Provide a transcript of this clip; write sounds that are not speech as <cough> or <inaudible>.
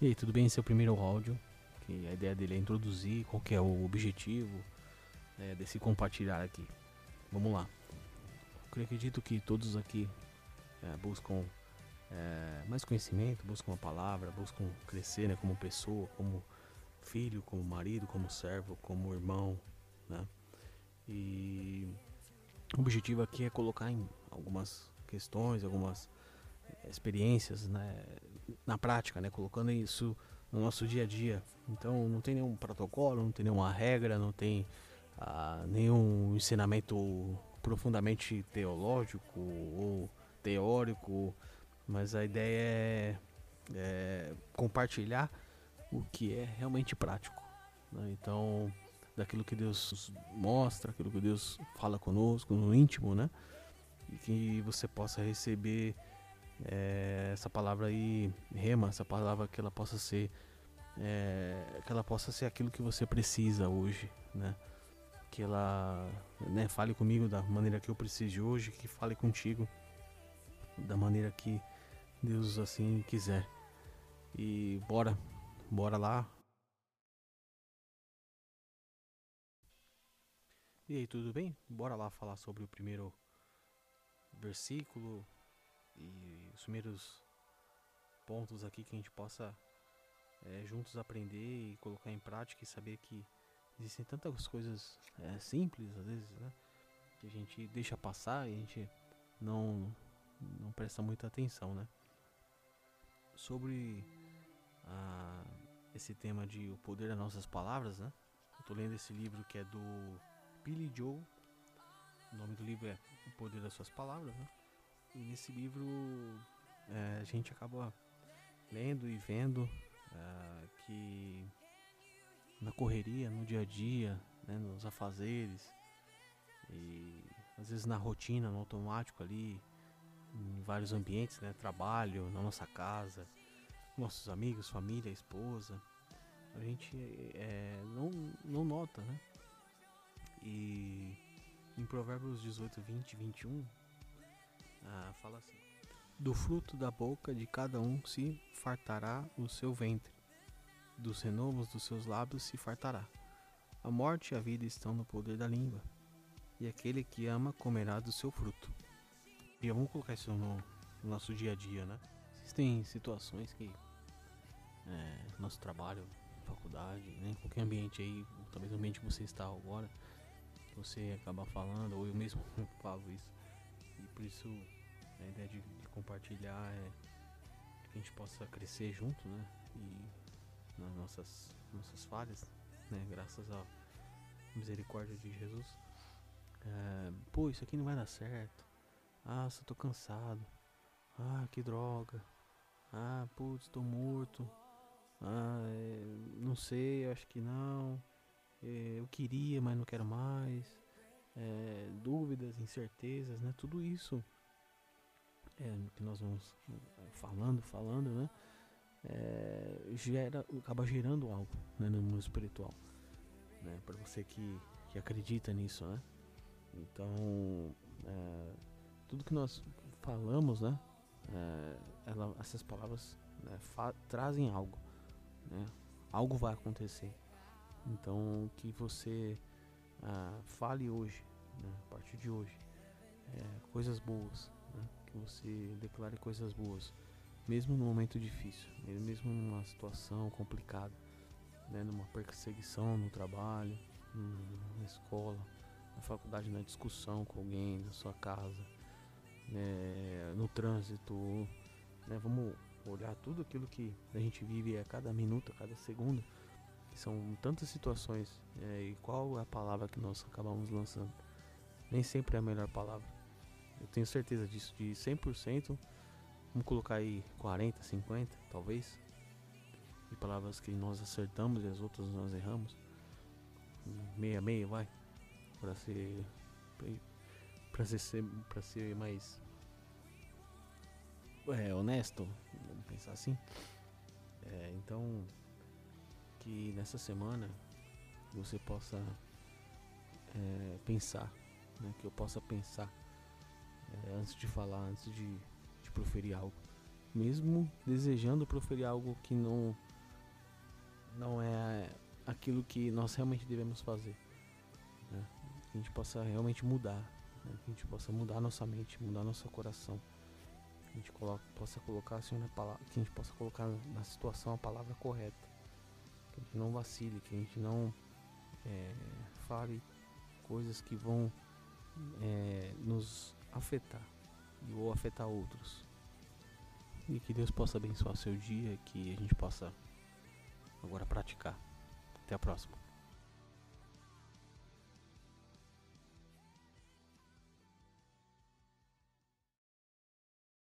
E aí, tudo bem? Esse é o primeiro áudio, que a ideia dele é introduzir qual que é o objetivo né, desse compartilhar aqui. Vamos lá. Eu acredito que todos aqui é, buscam é, mais conhecimento, buscam a palavra, buscam crescer né, como pessoa, como filho, como marido, como servo, como irmão, né? E o objetivo aqui é colocar em algumas questões, algumas experiências né, na prática, né, colocando isso no nosso dia a dia. Então não tem nenhum protocolo, não tem nenhuma regra, não tem ah, nenhum ensinamento profundamente teológico ou teórico, mas a ideia é, é compartilhar o que é realmente prático. Né? Então, daquilo que Deus mostra, aquilo que Deus fala conosco no íntimo, né? E que você possa receber é, essa palavra aí, rema, essa palavra que ela possa ser, é, que ela possa ser aquilo que você precisa hoje, né? Que ela né, fale comigo da maneira que eu preciso hoje, que fale contigo da maneira que Deus assim quiser. E bora, bora lá. E aí, tudo bem? Bora lá falar sobre o primeiro versículo, e os primeiros pontos aqui que a gente possa é, juntos aprender e colocar em prática e saber que existem tantas coisas é, simples às vezes, né? Que a gente deixa passar e a gente não, não presta muita atenção, né? Sobre a, esse tema de o poder das nossas palavras, né? Eu tô lendo esse livro que é do Billy Joe. O nome do livro é O Poder das Suas Palavras, né? E nesse livro é, a gente acaba lendo e vendo é, que na correria, no dia a dia, né, nos afazeres e às vezes na rotina, no automático ali, em vários ambientes, né, trabalho, na nossa casa, nossos amigos, família, esposa, a gente é, não, não nota, né? E em Provérbios 18, 20 e 21, ah, fala assim: Do fruto da boca de cada um se fartará o seu ventre, dos renovos dos seus lábios se fartará. A morte e a vida estão no poder da língua, e aquele que ama comerá do seu fruto. E vamos colocar isso no, no nosso dia a dia, né? Existem situações que é, nosso trabalho, faculdade, né, qualquer ambiente aí, talvez no ambiente que você está agora, você acaba falando, ou eu mesmo <laughs> falo isso, e por isso a ideia de, de compartilhar é que a gente possa crescer junto, né? E nas nossas, nossas falhas, né? Graças à misericórdia de Jesus. É, Pô, isso aqui não vai dar certo. Ah, só tô cansado. Ah, que droga. Ah, putz, tô morto. Ah, é, não sei, acho que não. É, eu queria, mas não quero mais é, dúvidas, incertezas, né? Tudo isso é, que nós vamos é, falando, falando, né? É, gera, acaba gerando algo né, no mundo espiritual, né? Para você que, que acredita nisso, né? Então, é, tudo que nós falamos, né? É, ela, essas palavras né, trazem algo, né? Algo vai acontecer. Então, que você ah, fale hoje, né, a partir de hoje, é, coisas boas, você declare coisas boas, mesmo no momento difícil, mesmo numa situação complicada, né, numa perseguição no trabalho, na escola, na faculdade, na discussão com alguém, na sua casa, né, no trânsito, né, vamos olhar tudo aquilo que a gente vive a cada minuto, a cada segundo são tantas situações é, e qual é a palavra que nós acabamos lançando? Nem sempre é a melhor palavra. Eu tenho certeza disso, de 100%, vamos colocar aí 40, 50, talvez, de palavras que nós acertamos e as outras nós erramos. Meia meia, vai, para ser para ser para ser mais é, honesto, vamos pensar assim. É, então que nessa semana você possa é, pensar, né, que eu possa pensar é, antes de falar, antes de, de proferir algo, mesmo desejando proferir algo que não não é aquilo que nós realmente devemos fazer. Né? Que a gente possa realmente mudar, né? que a gente possa mudar nossa mente, mudar nosso coração. Que a gente coloque, possa colocar assim, na palavra, que a gente possa colocar na situação a palavra correta. Que a gente não vacile, que a gente não é, fale coisas que vão é, nos afetar ou afetar outros. E que Deus possa abençoar seu dia, que a gente possa agora praticar. Até a próxima.